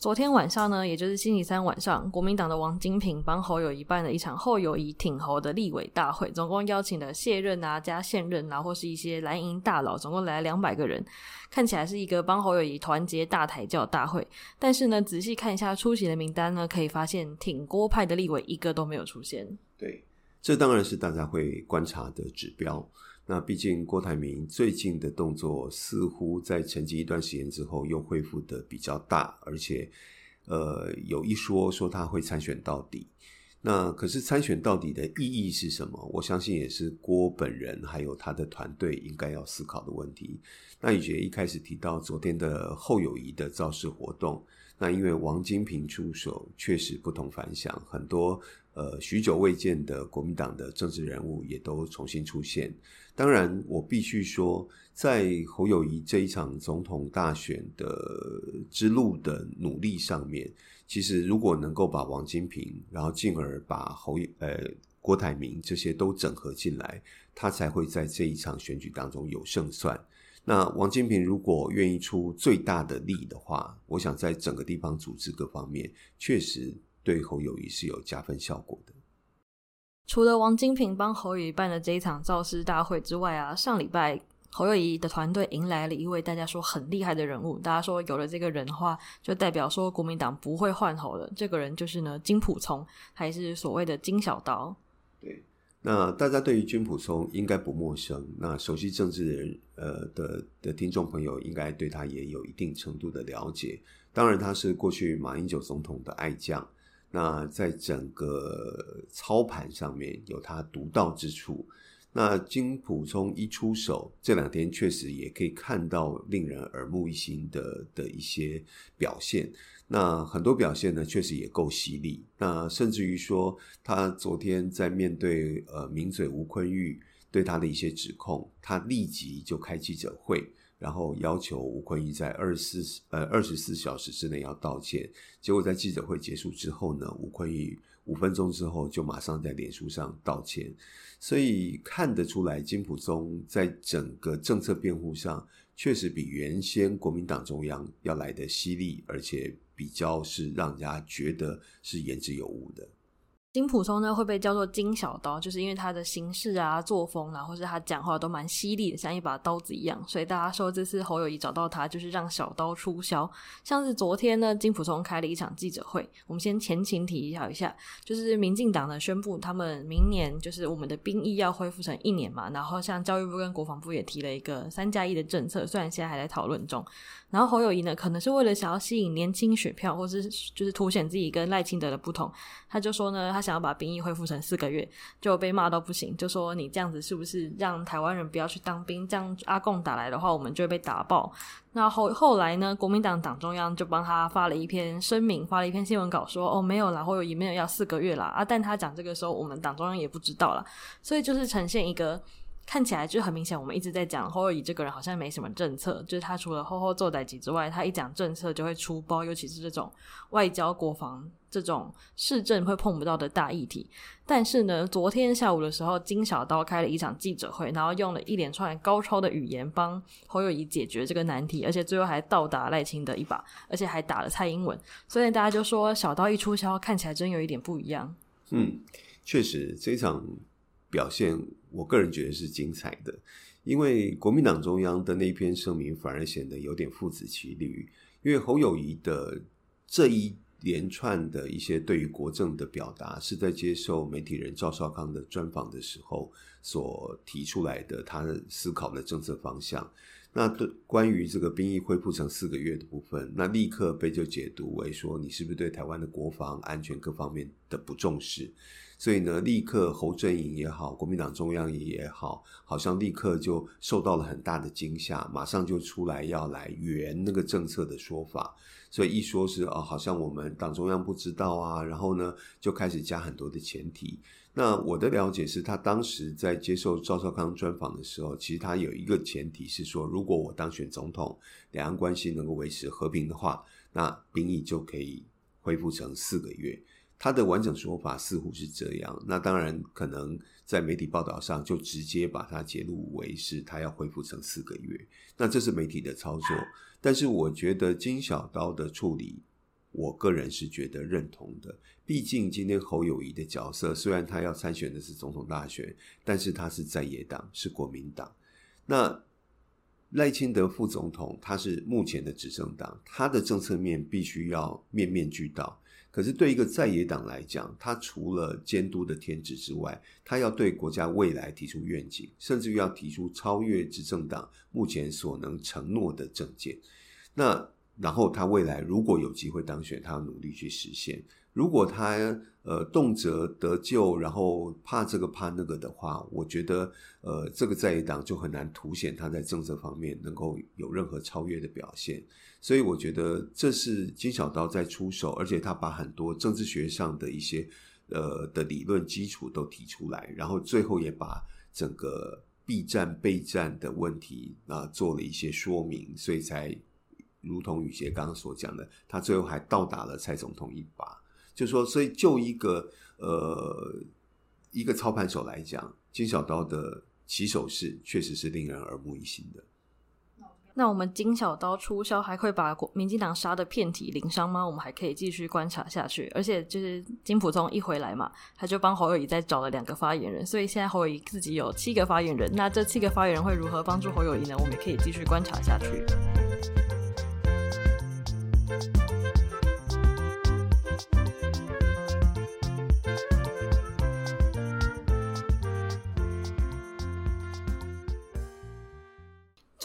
昨天晚上呢，也就是星期三晚上，国民党的王金平帮侯友宜办了一场侯友宜挺侯的立委大会，总共邀请了卸任啊加现任啊，或是一些蓝营大佬，总共来了两百个人，看起来是一个帮侯友宜团结大抬轿大会。但是呢，仔细看一下出席的名单呢，可以发现挺郭派的立委一个都没有出现。对，这当然是大家会观察的指标。那毕竟郭台铭最近的动作似乎在沉寂一段时间之后又恢复得比较大，而且，呃，有一说说他会参选到底。那可是参选到底的意义是什么？我相信也是郭本人还有他的团队应该要思考的问题。那雨洁一开始提到昨天的后友谊的造势活动，那因为王金平出手，确实不同凡响，很多。呃，许久未见的国民党的政治人物也都重新出现。当然，我必须说，在侯友宜这一场总统大选的之路的努力上面，其实如果能够把王金平，然后进而把侯呃郭台铭这些都整合进来，他才会在这一场选举当中有胜算。那王金平如果愿意出最大的力的话，我想在整个地方组织各方面，确实。对侯友谊是有加分效果的。除了王金平帮侯友谊办的这一场造势大会之外啊，上礼拜侯友谊的团队迎来了一位大家说很厉害的人物。大家说有了这个人的话，就代表说国民党不会换侯了。这个人就是呢金溥聪，还是所谓的金小刀。对，那大家对于金普松应该不陌生。那熟悉政治的人呃的的听众朋友，应该对他也有一定程度的了解。当然，他是过去马英九总统的爱将。那在整个操盘上面有他独到之处。那金溥聪一出手，这两天确实也可以看到令人耳目一新的的一些表现。那很多表现呢，确实也够犀利。那甚至于说，他昨天在面对呃名嘴吴昆玉对他的一些指控，他立即就开记者会。然后要求吴昆玉在二十四呃二十四小时之内要道歉。结果在记者会结束之后呢，吴昆玉五分钟之后就马上在脸书上道歉。所以看得出来，金溥聪在整个政策辩护上，确实比原先国民党中央要来的犀利，而且比较是让人家觉得是言之有物的。金溥聪呢会被叫做金小刀，就是因为他的行事啊、作风啊，或是他讲话都蛮犀利的，像一把刀子一样。所以大家说这次侯友谊找到他，就是让小刀出鞘。像是昨天呢，金溥聪开了一场记者会，我们先前情提一下一下，就是民进党呢宣布他们明年就是我们的兵役要恢复成一年嘛，然后像教育部跟国防部也提了一个三加一的政策，虽然现在还在讨论中。然后侯友谊呢，可能是为了想要吸引年轻选票，或是就是凸显自己跟赖清德的不同，他就说呢，他他想要把兵役恢复成四个月，就被骂到不行，就说你这样子是不是让台湾人不要去当兵？这样阿贡打来的话，我们就会被打爆。那后后来呢，国民党党中央就帮他发了一篇声明，发了一篇新闻稿说，哦没有啦，侯友宜没有要四个月啦啊，但他讲这个时候，我们党中央也不知道啦，所以就是呈现一个。看起来就很明显，我们一直在讲侯友宜这个人好像没什么政策，就是他除了厚厚做代志之外，他一讲政策就会出包，尤其是这种外交、国防这种市政会碰不到的大议题。但是呢，昨天下午的时候，金小刀开了一场记者会，然后用了一连串高超的语言帮侯友宜解决这个难题，而且最后还倒打赖清德一把，而且还打了蔡英文。所以大家就说，小刀一出鞘，看起来真有一点不一样。嗯，确实这场。表现，我个人觉得是精彩的，因为国民党中央的那篇声明反而显得有点父子骑驴，因为侯友宜的这一连串的一些对于国政的表达，是在接受媒体人赵少康的专访的时候所提出来的，他思考的政策方向。那对关于这个兵役恢复成四个月的部分，那立刻被就解读为说，你是不是对台湾的国防安全各方面的不重视？所以呢，立刻侯阵营也好，国民党中央也好，好像立刻就受到了很大的惊吓，马上就出来要来圆那个政策的说法。所以一说是哦，好像我们党中央不知道啊，然后呢就开始加很多的前提。那我的了解是他当时在接受赵少康专访的时候，其实他有一个前提是说，如果我当选总统，两岸关系能够维持和平的话，那兵役就可以恢复成四个月。他的完整说法似乎是这样。那当然可能在媒体报道上就直接把它揭露为是他要恢复成四个月。那这是媒体的操作。但是我觉得金小刀的处理，我个人是觉得认同的。毕竟今天侯友宜的角色，虽然他要参选的是总统大选，但是他是在野党，是国民党。那赖清德副总统，他是目前的执政党，他的政策面必须要面面俱到。可是对一个在野党来讲，他除了监督的天职之外，他要对国家未来提出愿景，甚至于要提出超越执政党目前所能承诺的政见。那然后他未来如果有机会当选，他要努力去实现。如果他呃动辄得咎，然后怕这个怕那个的话，我觉得呃这个在野党就很难凸显他在政策方面能够有任何超越的表现。所以我觉得这是金小刀在出手，而且他把很多政治学上的一些呃的理论基础都提出来，然后最后也把整个避战备战的问题啊做了一些说明，所以才如同宇杰刚刚所讲的，他最后还倒打了蔡总统一把。就说，所以就一个呃一个操盘手来讲，金小刀的起手式确实是令人耳目一新的。那我们金小刀出销，还会把国民进党杀的遍体鳞伤吗？我们还可以继续观察下去。而且就是金溥聪一回来嘛，他就帮侯友宜再找了两个发言人，所以现在侯友宜自己有七个发言人。那这七个发言人会如何帮助侯友宜呢？我们可以继续观察下去。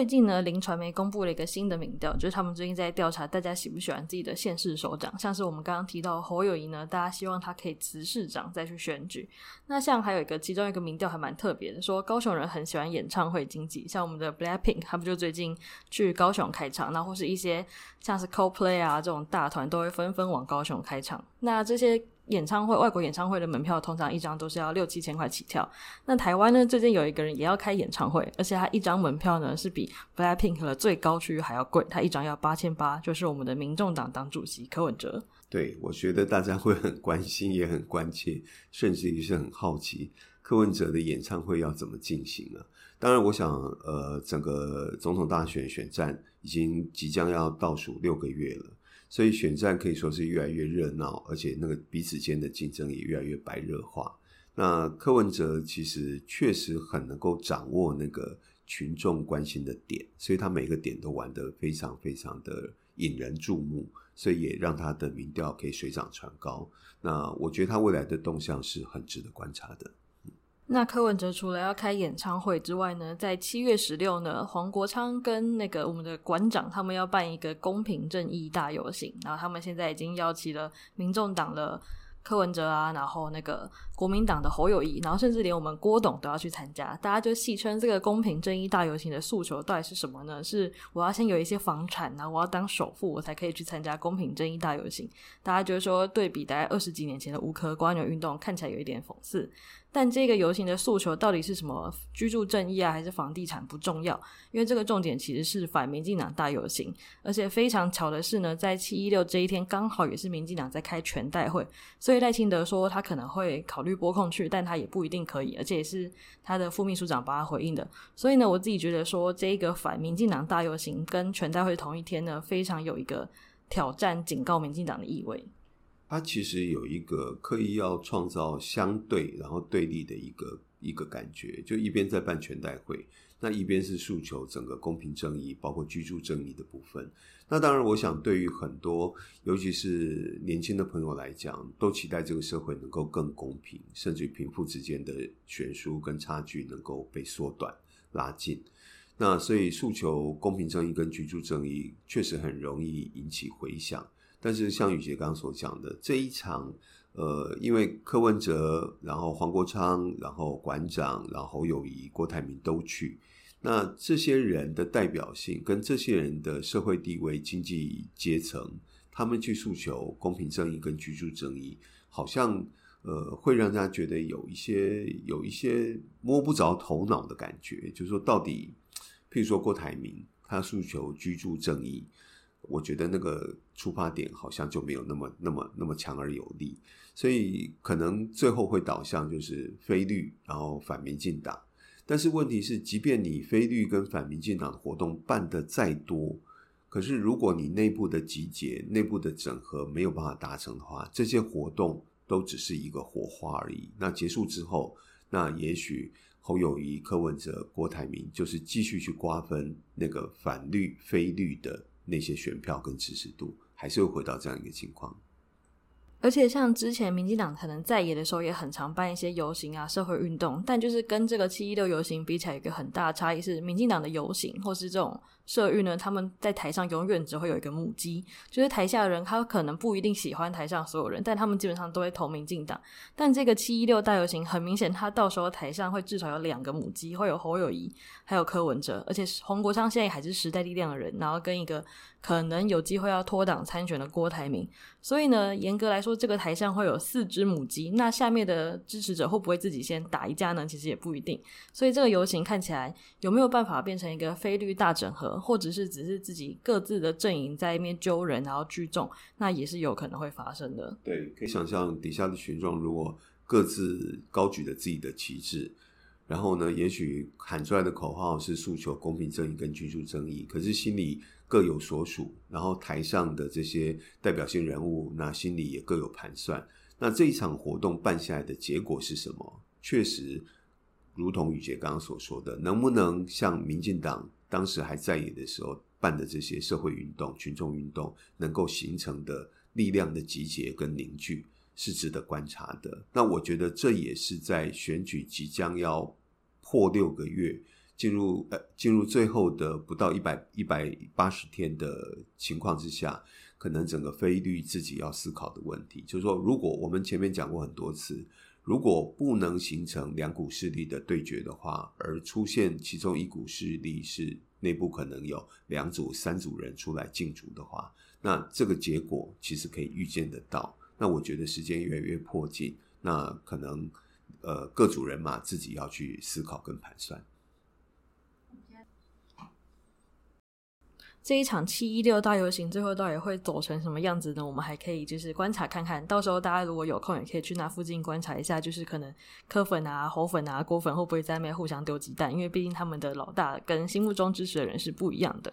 最近呢，林传媒公布了一个新的民调，就是他们最近在调查大家喜不喜欢自己的县市首长。像是我们刚刚提到侯友宜呢，大家希望他可以辞市长再去选举。那像还有一个，其中一个民调还蛮特别的，说高雄人很喜欢演唱会经济，像我们的 Blackpink，他们就最近去高雄开场，那或是一些像是 Coldplay 啊这种大团都会纷纷往高雄开场。那这些。演唱会，外国演唱会的门票通常一张都是要六七千块起跳。那台湾呢，最近有一个人也要开演唱会，而且他一张门票呢是比 Blackpink 的最高区域还要贵，他一张要八千八，就是我们的民众党党主席柯文哲。对，我觉得大家会很关心，也很关切，甚至于是很好奇柯文哲的演唱会要怎么进行啊。当然，我想，呃，整个总统大选选战已经即将要倒数六个月了。所以选战可以说是越来越热闹，而且那个彼此间的竞争也越来越白热化。那柯文哲其实确实很能够掌握那个群众关心的点，所以他每个点都玩得非常非常的引人注目，所以也让他的民调可以水涨船高。那我觉得他未来的动向是很值得观察的。那柯文哲除了要开演唱会之外呢，在七月十六呢，黄国昌跟那个我们的馆长他们要办一个公平正义大游行，然后他们现在已经邀请了民众党的柯文哲啊，然后那个国民党的侯友谊，然后甚至连我们郭董都要去参加。大家就戏称这个公平正义大游行的诉求到底是什么呢？是我要先有一些房产，然后我要当首富，我才可以去参加公平正义大游行。大家就是说，对比大概二十几年前的无壳蜗牛运动，看起来有一点讽刺。但这个游行的诉求到底是什么？居住正义啊，还是房地产不重要？因为这个重点其实是反民进党大游行，而且非常巧的是呢，在七一六这一天刚好也是民进党在开全代会，所以赖清德说他可能会考虑拨控去，但他也不一定可以，而且也是他的副秘书长帮他回应的。所以呢，我自己觉得说这个反民进党大游行跟全代会同一天呢，非常有一个挑战、警告民进党的意味。他其实有一个刻意要创造相对然后对立的一个一个感觉，就一边在办全代会，那一边是诉求整个公平正义，包括居住正义的部分。那当然，我想对于很多尤其是年轻的朋友来讲，都期待这个社会能够更公平，甚至于贫富之间的悬殊跟差距能够被缩短拉近。那所以诉求公平正义跟居住正义，确实很容易引起回响。但是像宇杰刚刚所讲的，这一场呃，因为柯文哲，然后黄国昌，然后馆长，然后侯友宜、郭台铭都去，那这些人的代表性跟这些人的社会地位、经济阶层，他们去诉求公平正义跟居住正义，好像呃会让大家觉得有一些有一些摸不着头脑的感觉，就是说到底，譬如说郭台铭他诉求居住正义。我觉得那个出发点好像就没有那么、那么、那么强而有力，所以可能最后会导向就是非绿，然后反民进党。但是问题是，即便你非绿跟反民进党的活动办得再多，可是如果你内部的集结、内部的整合没有办法达成的话，这些活动都只是一个火花而已。那结束之后，那也许侯友谊、柯文哲、郭台铭就是继续去瓜分那个反绿、非绿的。那些选票跟支持度还是会回到这样一个情况，而且像之前民进党可能在野的时候也很常办一些游行啊、社会运动，但就是跟这个七一六游行比起来，一个很大的差异是，民进党的游行或是这种。社运呢，他们在台上永远只会有一个母鸡，就是台下的人，他可能不一定喜欢台上所有人，但他们基本上都会投民进党。但这个七一六大游行，很明显，他到时候台上会至少有两个母鸡，会有侯友宜，还有柯文哲，而且洪国昌现在还是时代力量的人，然后跟一个可能有机会要脱党参选的郭台铭。所以呢，严格来说，这个台上会有四只母鸡，那下面的支持者会不会自己先打一架呢？其实也不一定。所以这个游行看起来有没有办法变成一个非绿大整合？或者是只是自己各自的阵营在一边揪人，然后聚众，那也是有可能会发生的。对，可以想象底下的群众如果各自高举着自己的旗帜，然后呢，也许喊出来的口号是诉求公平正义跟居住正义，可是心里各有所属，然后台上的这些代表性人物，那心里也各有盘算。那这一场活动办下来的结果是什么？确实，如同宇杰刚刚所说的，能不能像民进党？当时还在野的时候办的这些社会运动、群众运动，能够形成的力量的集结跟凝聚，是值得观察的。那我觉得这也是在选举即将要破六个月，进入呃进入最后的不到一百一百八十天的情况之下，可能整个非绿自己要思考的问题，就是说，如果我们前面讲过很多次。如果不能形成两股势力的对决的话，而出现其中一股势力是内部可能有两组、三组人出来竞逐的话，那这个结果其实可以预见得到。那我觉得时间越来越迫近，那可能呃各组人马自己要去思考跟盘算。这一场七一六大游行最后到底会走成什么样子呢？我们还可以就是观察看看，到时候大家如果有空也可以去那附近观察一下，就是可能柯粉啊、侯粉啊、郭粉会不会在那边互相丢鸡蛋？因为毕竟他们的老大跟心目中支持的人是不一样的。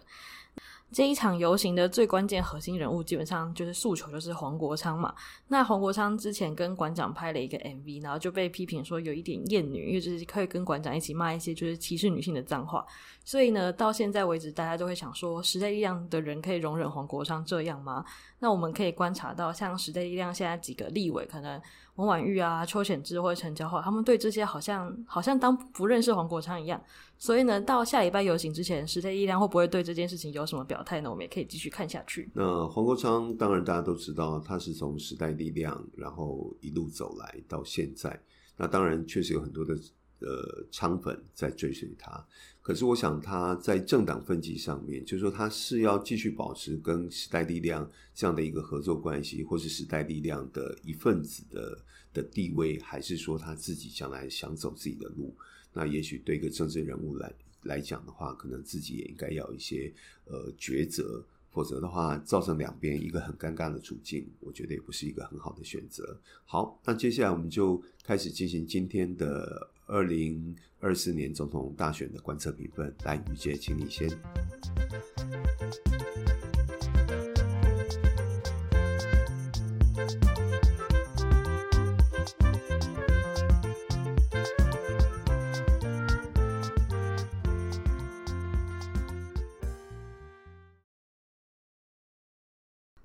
这一场游行的最关键核心人物，基本上就是诉求，就是黄国昌嘛。那黄国昌之前跟馆长拍了一个 MV，然后就被批评说有一点厌女，因为就是可以跟馆长一起骂一些就是歧视女性的脏话。所以呢，到现在为止，大家都会想说，时代力量的人可以容忍黄国昌这样吗？那我们可以观察到，像时代力量现在几个立委，可能王婉玉啊、邱显智或者陈椒华，他们对这些好像好像当不认识黄国昌一样。所以呢，到下礼拜游行之前，时代力量会不会对这件事情有什么表态呢？我们也可以继续看下去。那黄国昌当然大家都知道，他是从时代力量然后一路走来到现在，那当然确实有很多的呃昌粉在追随他。可是我想他在政党分际上面，就是说他是要继续保持跟时代力量这样的一个合作关系，或是时代力量的一份子的的地位，还是说他自己将来想走自己的路？那也许对一个政治人物来来讲的话，可能自己也应该要一些呃抉择，否则的话造成两边一个很尴尬的处境，我觉得也不是一个很好的选择。好，那接下来我们就开始进行今天的。二零二四年总统大选的观测评分，来，宇杰，请你先。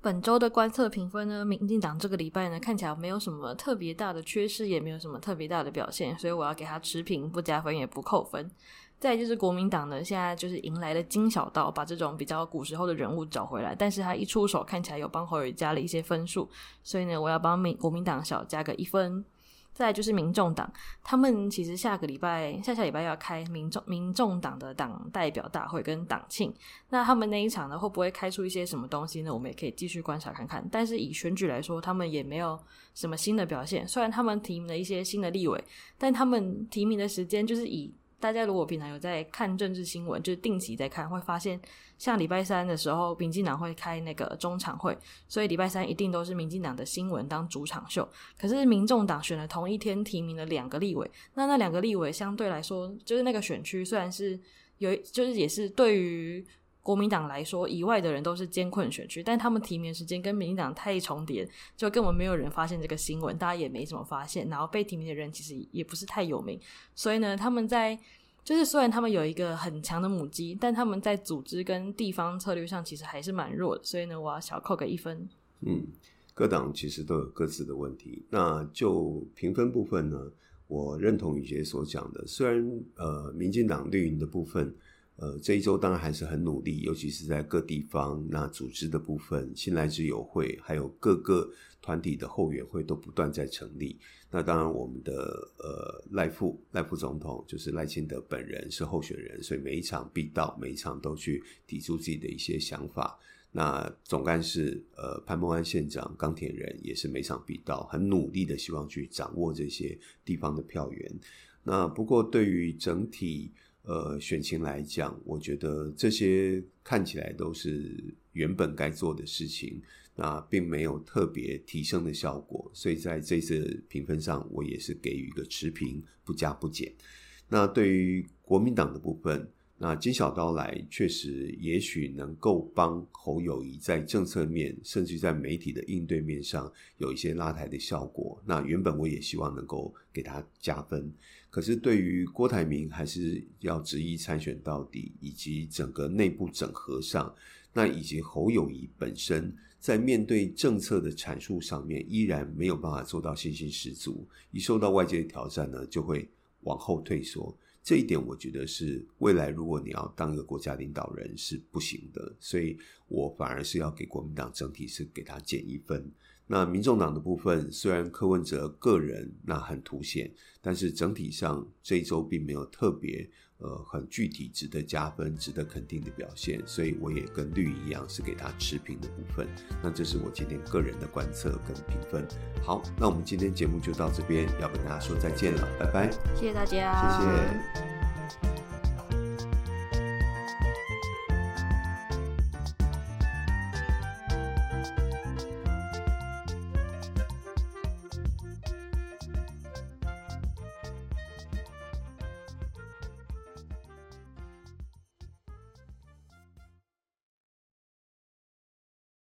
本周的观测评分呢，民进党这个礼拜呢看起来没有什么特别大的缺失，也没有什么特别大的表现，所以我要给他持平，不加分也不扣分。再就是国民党呢，现在就是迎来了金小刀，把这种比较古时候的人物找回来，但是他一出手看起来有帮侯友加了一些分数，所以呢，我要帮民国民党小加个一分。再就是民众党，他们其实下个礼拜、下下礼拜要开民众民众党的党代表大会跟党庆，那他们那一场呢，会不会开出一些什么东西呢？我们也可以继续观察看看。但是以选举来说，他们也没有什么新的表现。虽然他们提名了一些新的立委，但他们提名的时间就是以。大家如果平常有在看政治新闻，就是定期在看，会发现像礼拜三的时候，民进党会开那个中场会，所以礼拜三一定都是民进党的新闻当主场秀。可是民众党选了同一天提名了两个立委，那那两个立委相对来说，就是那个选区虽然是有，就是也是对于。国民党来说，以外的人都是艰困选区，但他们提名时间跟民进党太重叠，就根本没有人发现这个新闻，大家也没怎么发现。然后被提名的人其实也不是太有名，所以呢，他们在就是虽然他们有一个很强的母鸡，但他们在组织跟地方策略上其实还是蛮弱的。所以呢，我要小扣个一分。嗯，各党其实都有各自的问题。那就评分部分呢，我认同宇杰所讲的，虽然呃，民进党绿营的部分。呃，这一周当然还是很努力，尤其是在各地方那组织的部分，新来之友会还有各个团体的后援会都不断在成立。那当然，我们的呃赖副赖副总统就是赖清德本人是候选人，所以每一场必到，每一场都去提出自己的一些想法。那总干事呃潘孟安县长钢铁人也是每场必到，很努力的希望去掌握这些地方的票源。那不过对于整体。呃，选情来讲，我觉得这些看起来都是原本该做的事情，那并没有特别提升的效果，所以在这次评分上，我也是给予一个持平，不加不减。那对于国民党的部分，那金小刀来确实也许能够帮侯友宜在政策面，甚至在媒体的应对面上有一些拉抬的效果。那原本我也希望能够给他加分。可是，对于郭台铭还是要执意参选到底，以及整个内部整合上，那以及侯友谊本身在面对政策的阐述上面，依然没有办法做到信心十足。一受到外界的挑战呢，就会往后退缩。这一点，我觉得是未来如果你要当一个国家领导人是不行的。所以我反而是要给国民党整体是给他减一分。那民众党的部分，虽然柯文哲个人那很凸显，但是整体上这一周并没有特别呃很具体值得加分、值得肯定的表现，所以我也跟绿一样是给他持平的部分。那这是我今天个人的观测跟评分。好，那我们今天节目就到这边，要跟大家说再见了，拜拜，谢谢大家，谢谢。